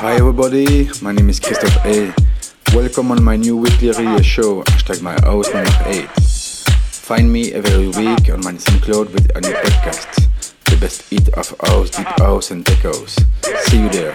Hi everybody, my name is Kristoff A. Welcome on my new weekly radio show, hashtag my house number 8. Find me every week on my SoundCloud with a new podcast. The best hit of house, deep house and tech house. See you there.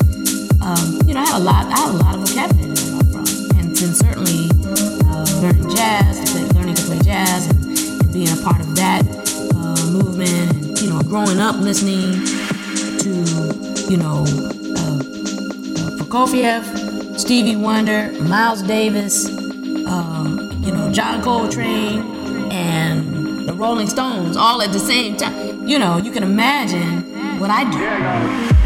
a lot, I had a lot of vocabulary to learn from, and then certainly uh, learning jazz, learning to play jazz, and, and being a part of that uh, movement, and you know, growing up listening to, you know, uh, uh Prokofiev, Stevie Wonder, Miles Davis, um, you know, John Coltrane, and the Rolling Stones all at the same time. You know, you can imagine what I do.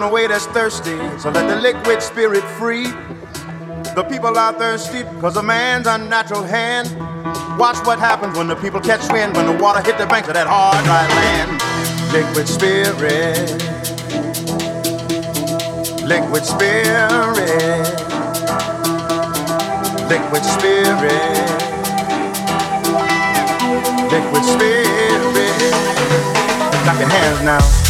Down the way that's thirsty, so let the liquid spirit free. The people are thirsty because of man's unnatural hand. Watch what happens when the people catch wind, when the water hit the banks of that hard, dry land. Liquid spirit. Liquid spirit. Liquid spirit. Liquid spirit. Clap your hands now.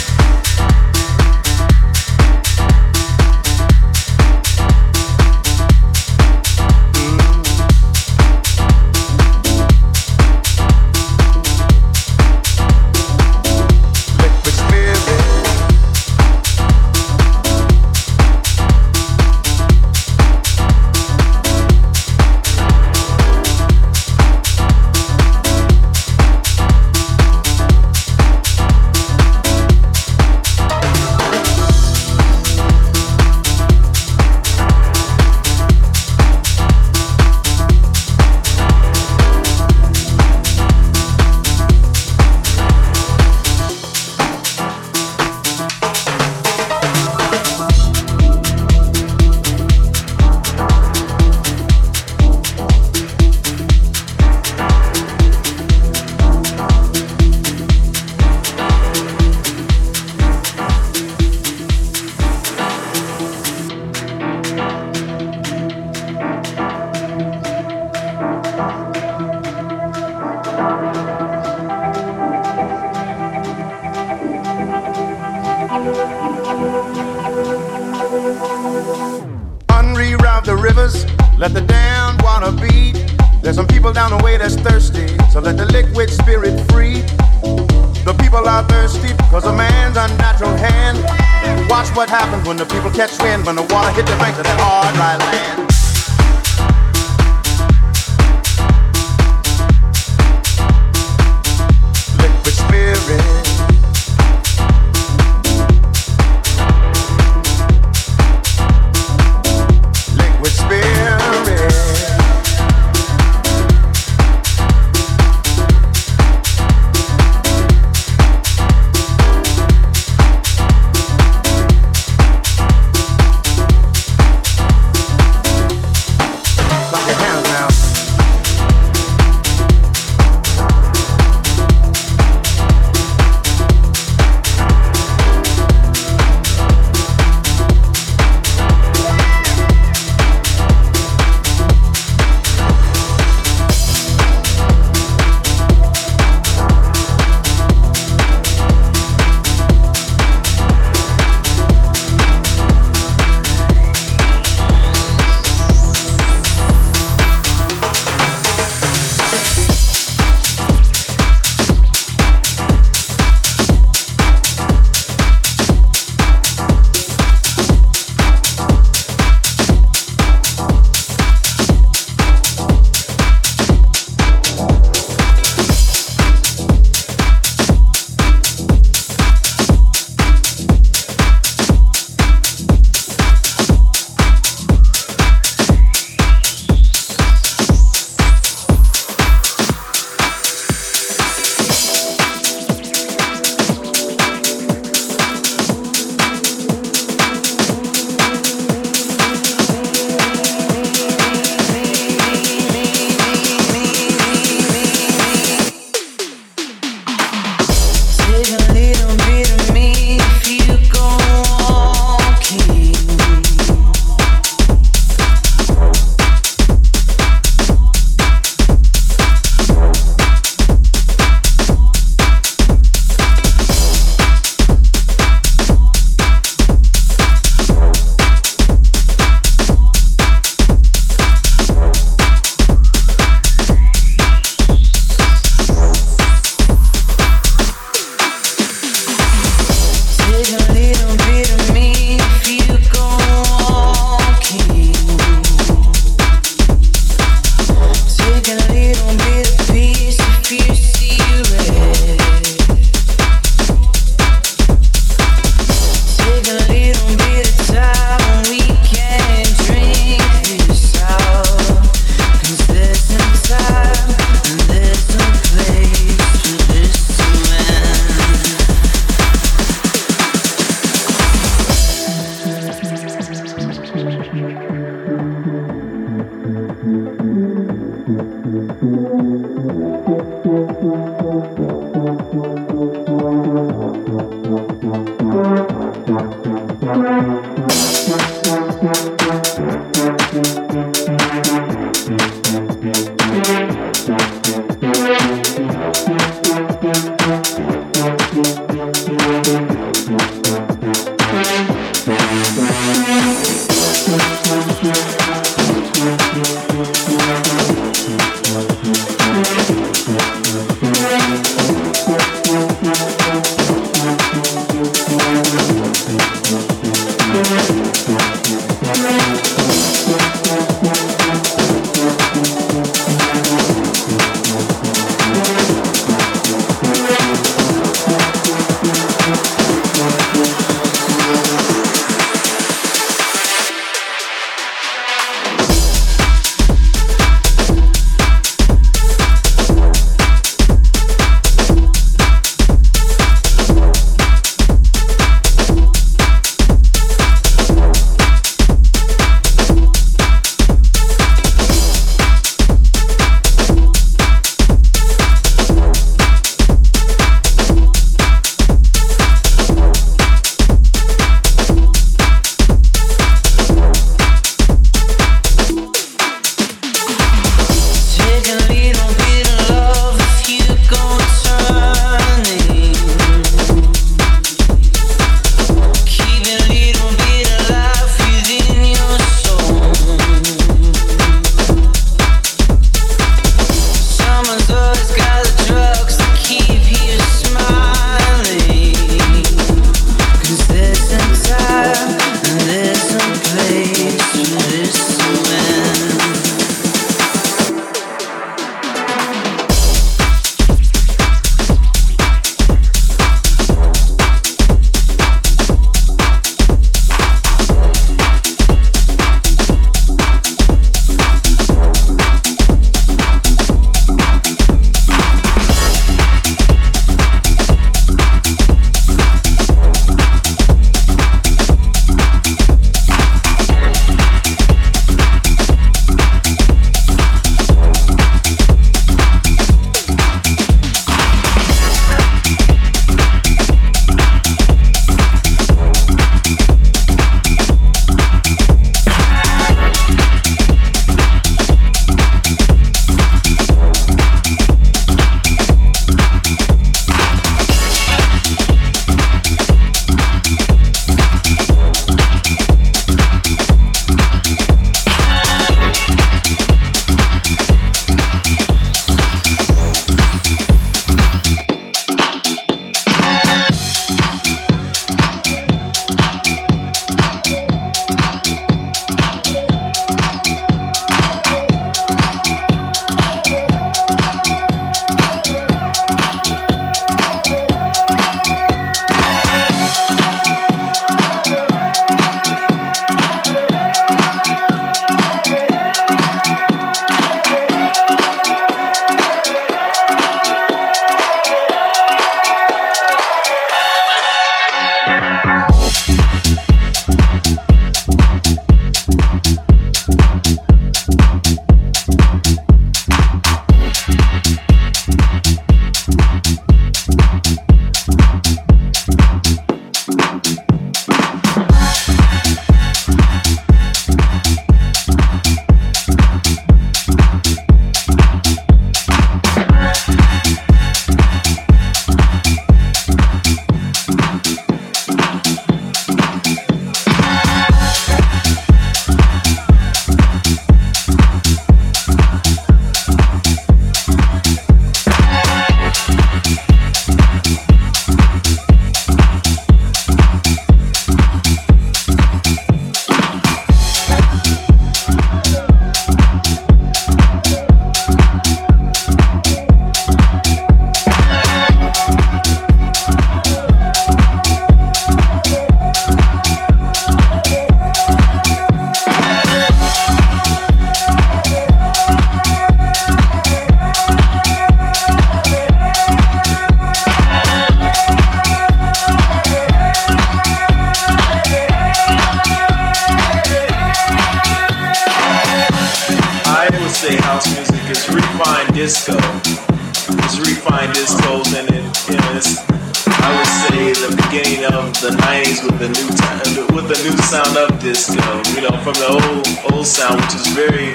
Sound of disco. You know, from the old old sound, which is very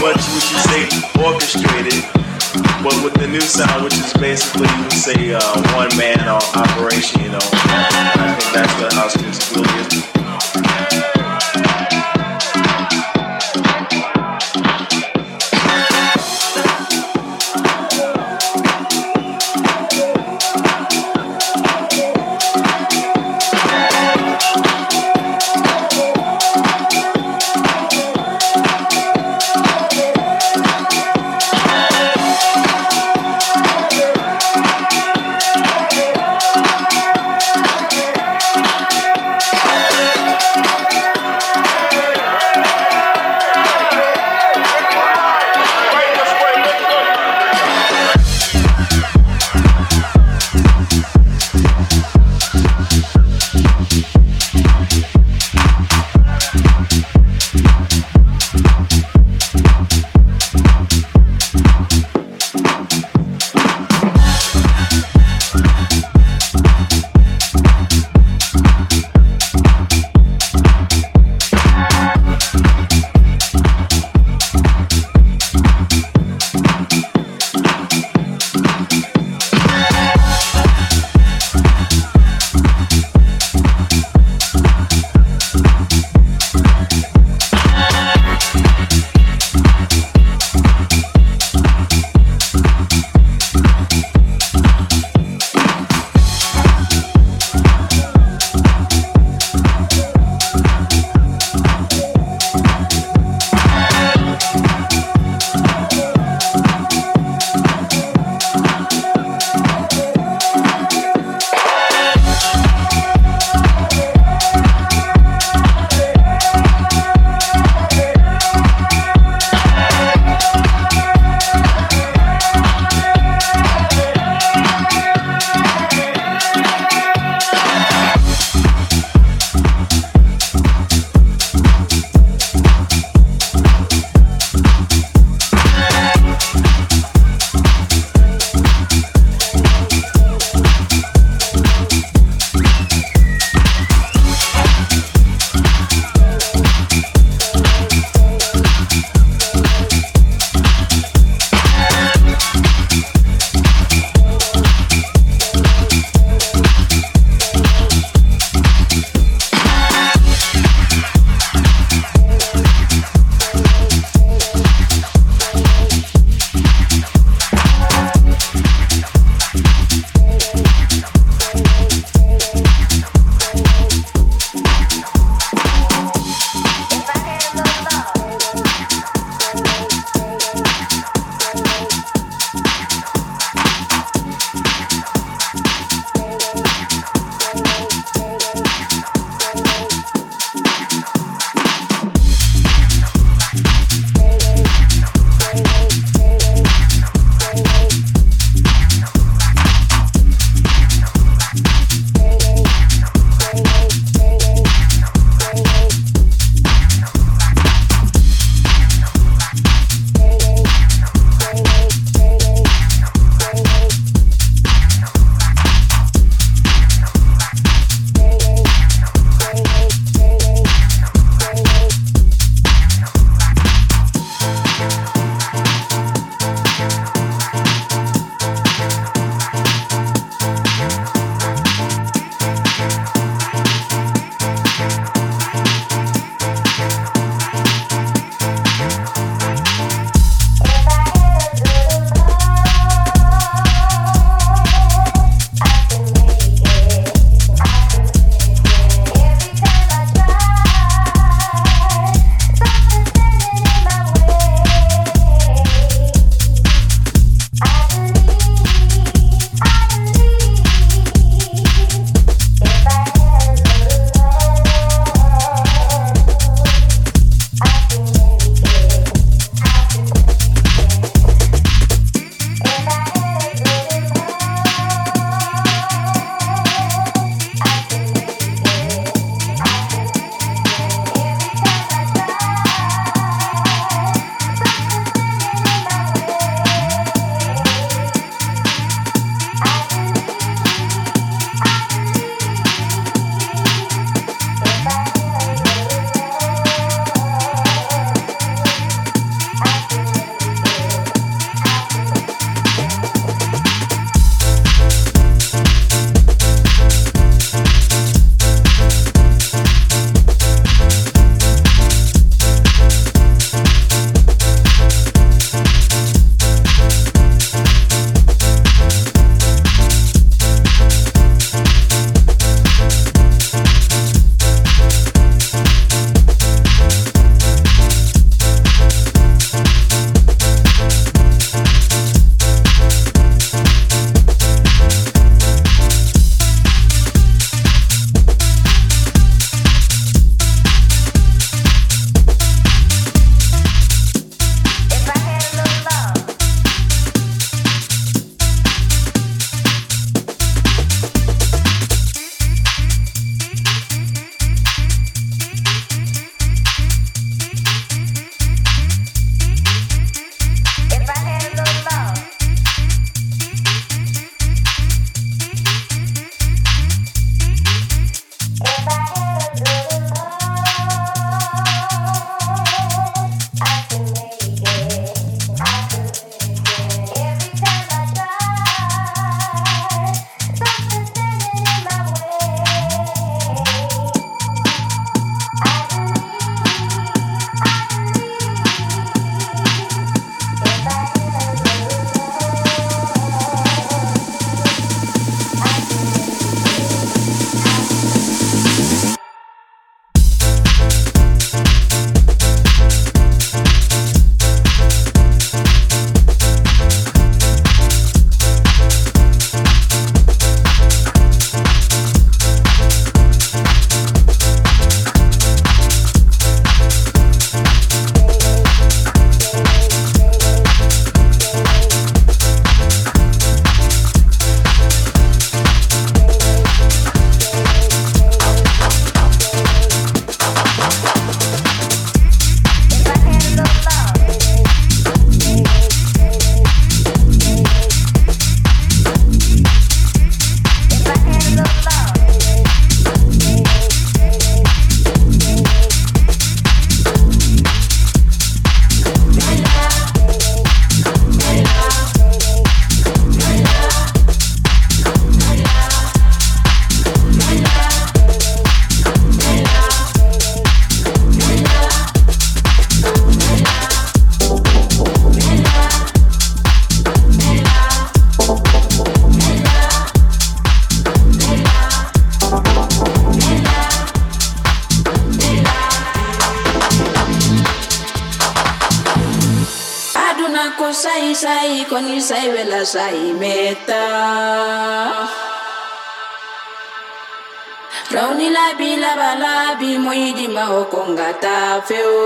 much, would you say, orchestrated, but with the new sound, which is basically, you would say, uh, one man operation. You know, I think that's what house music really is. gotta feel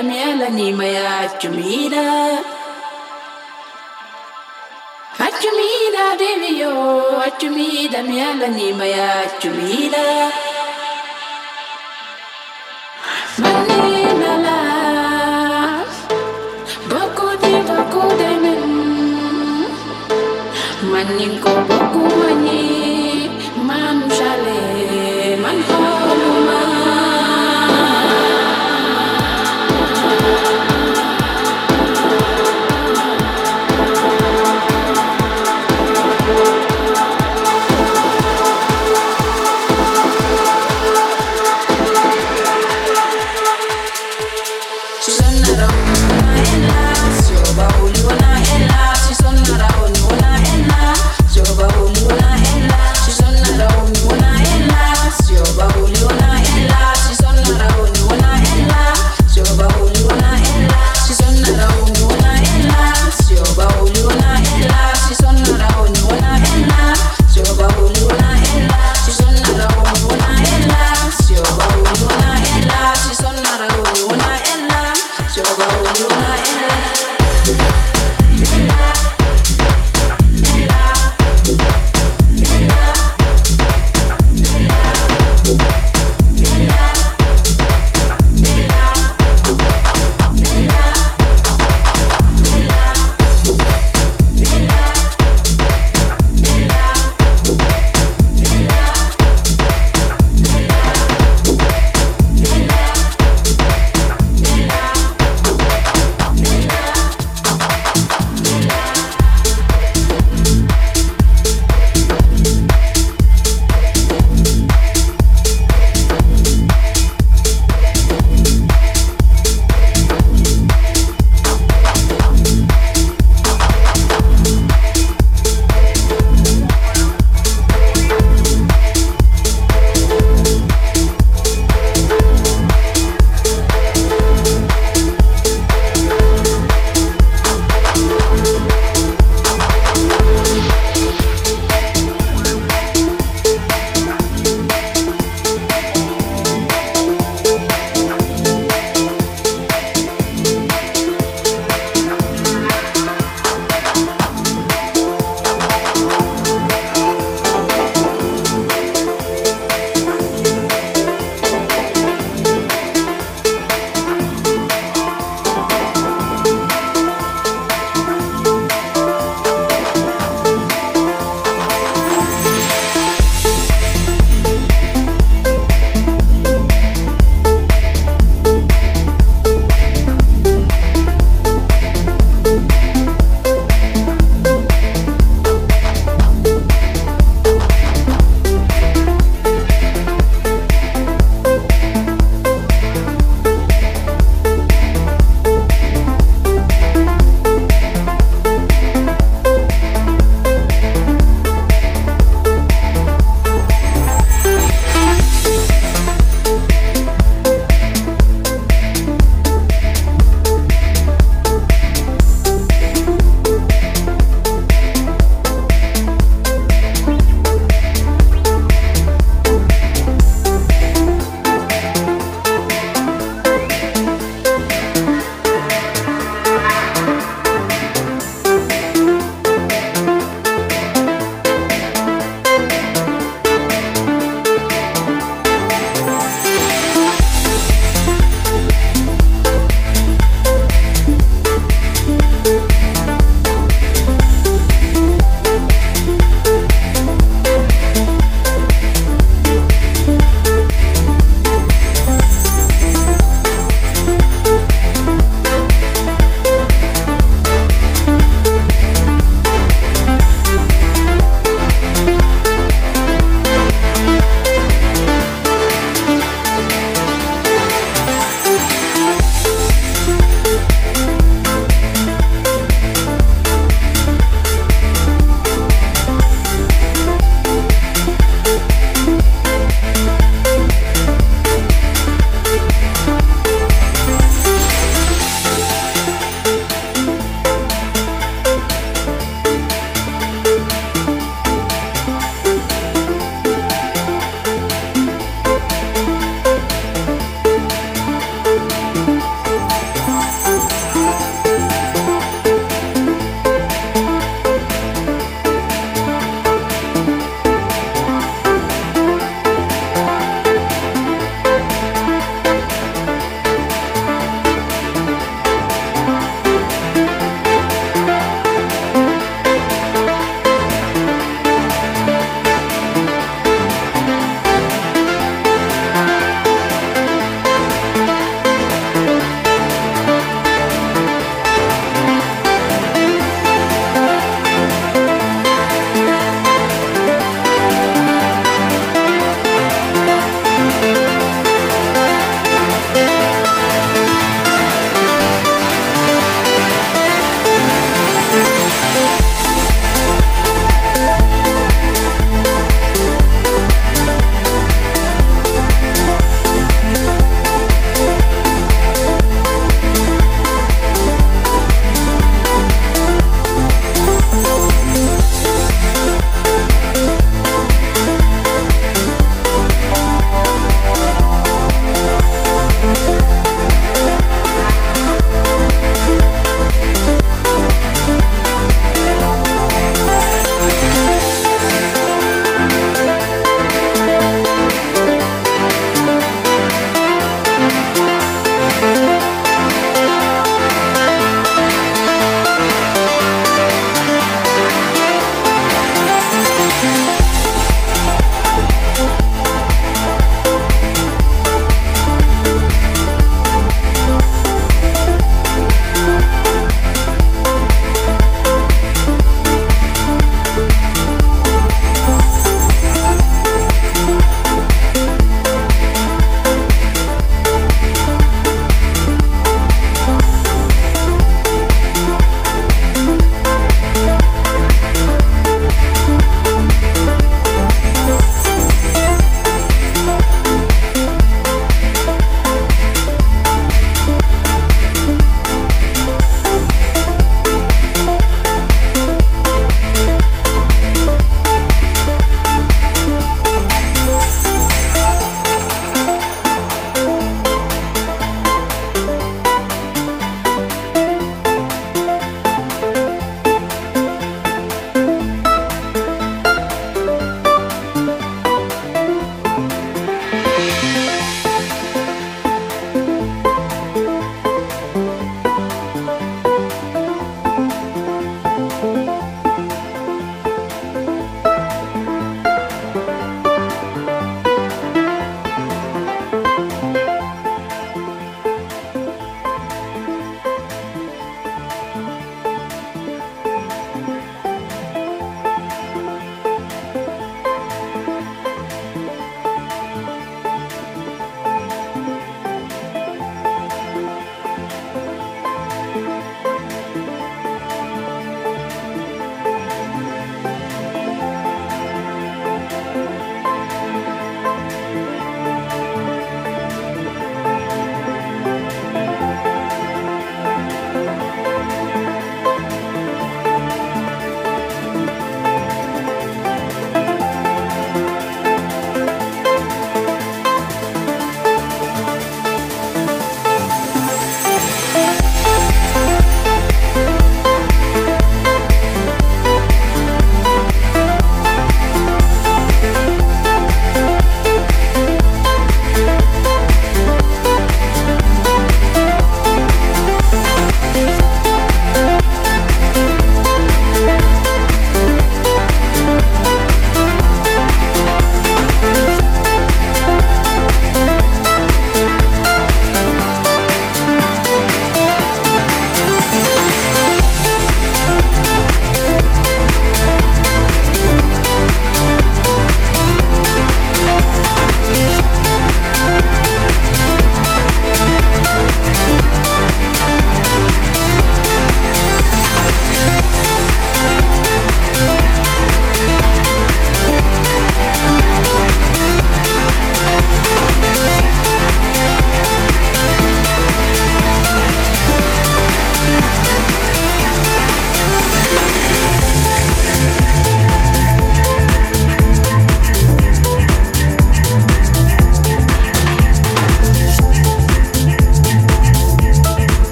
это мелани моя чумида. Achumida devi yo, achumida miyalani maya achumida. Manilala, boku di.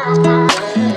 Thank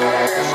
Yes.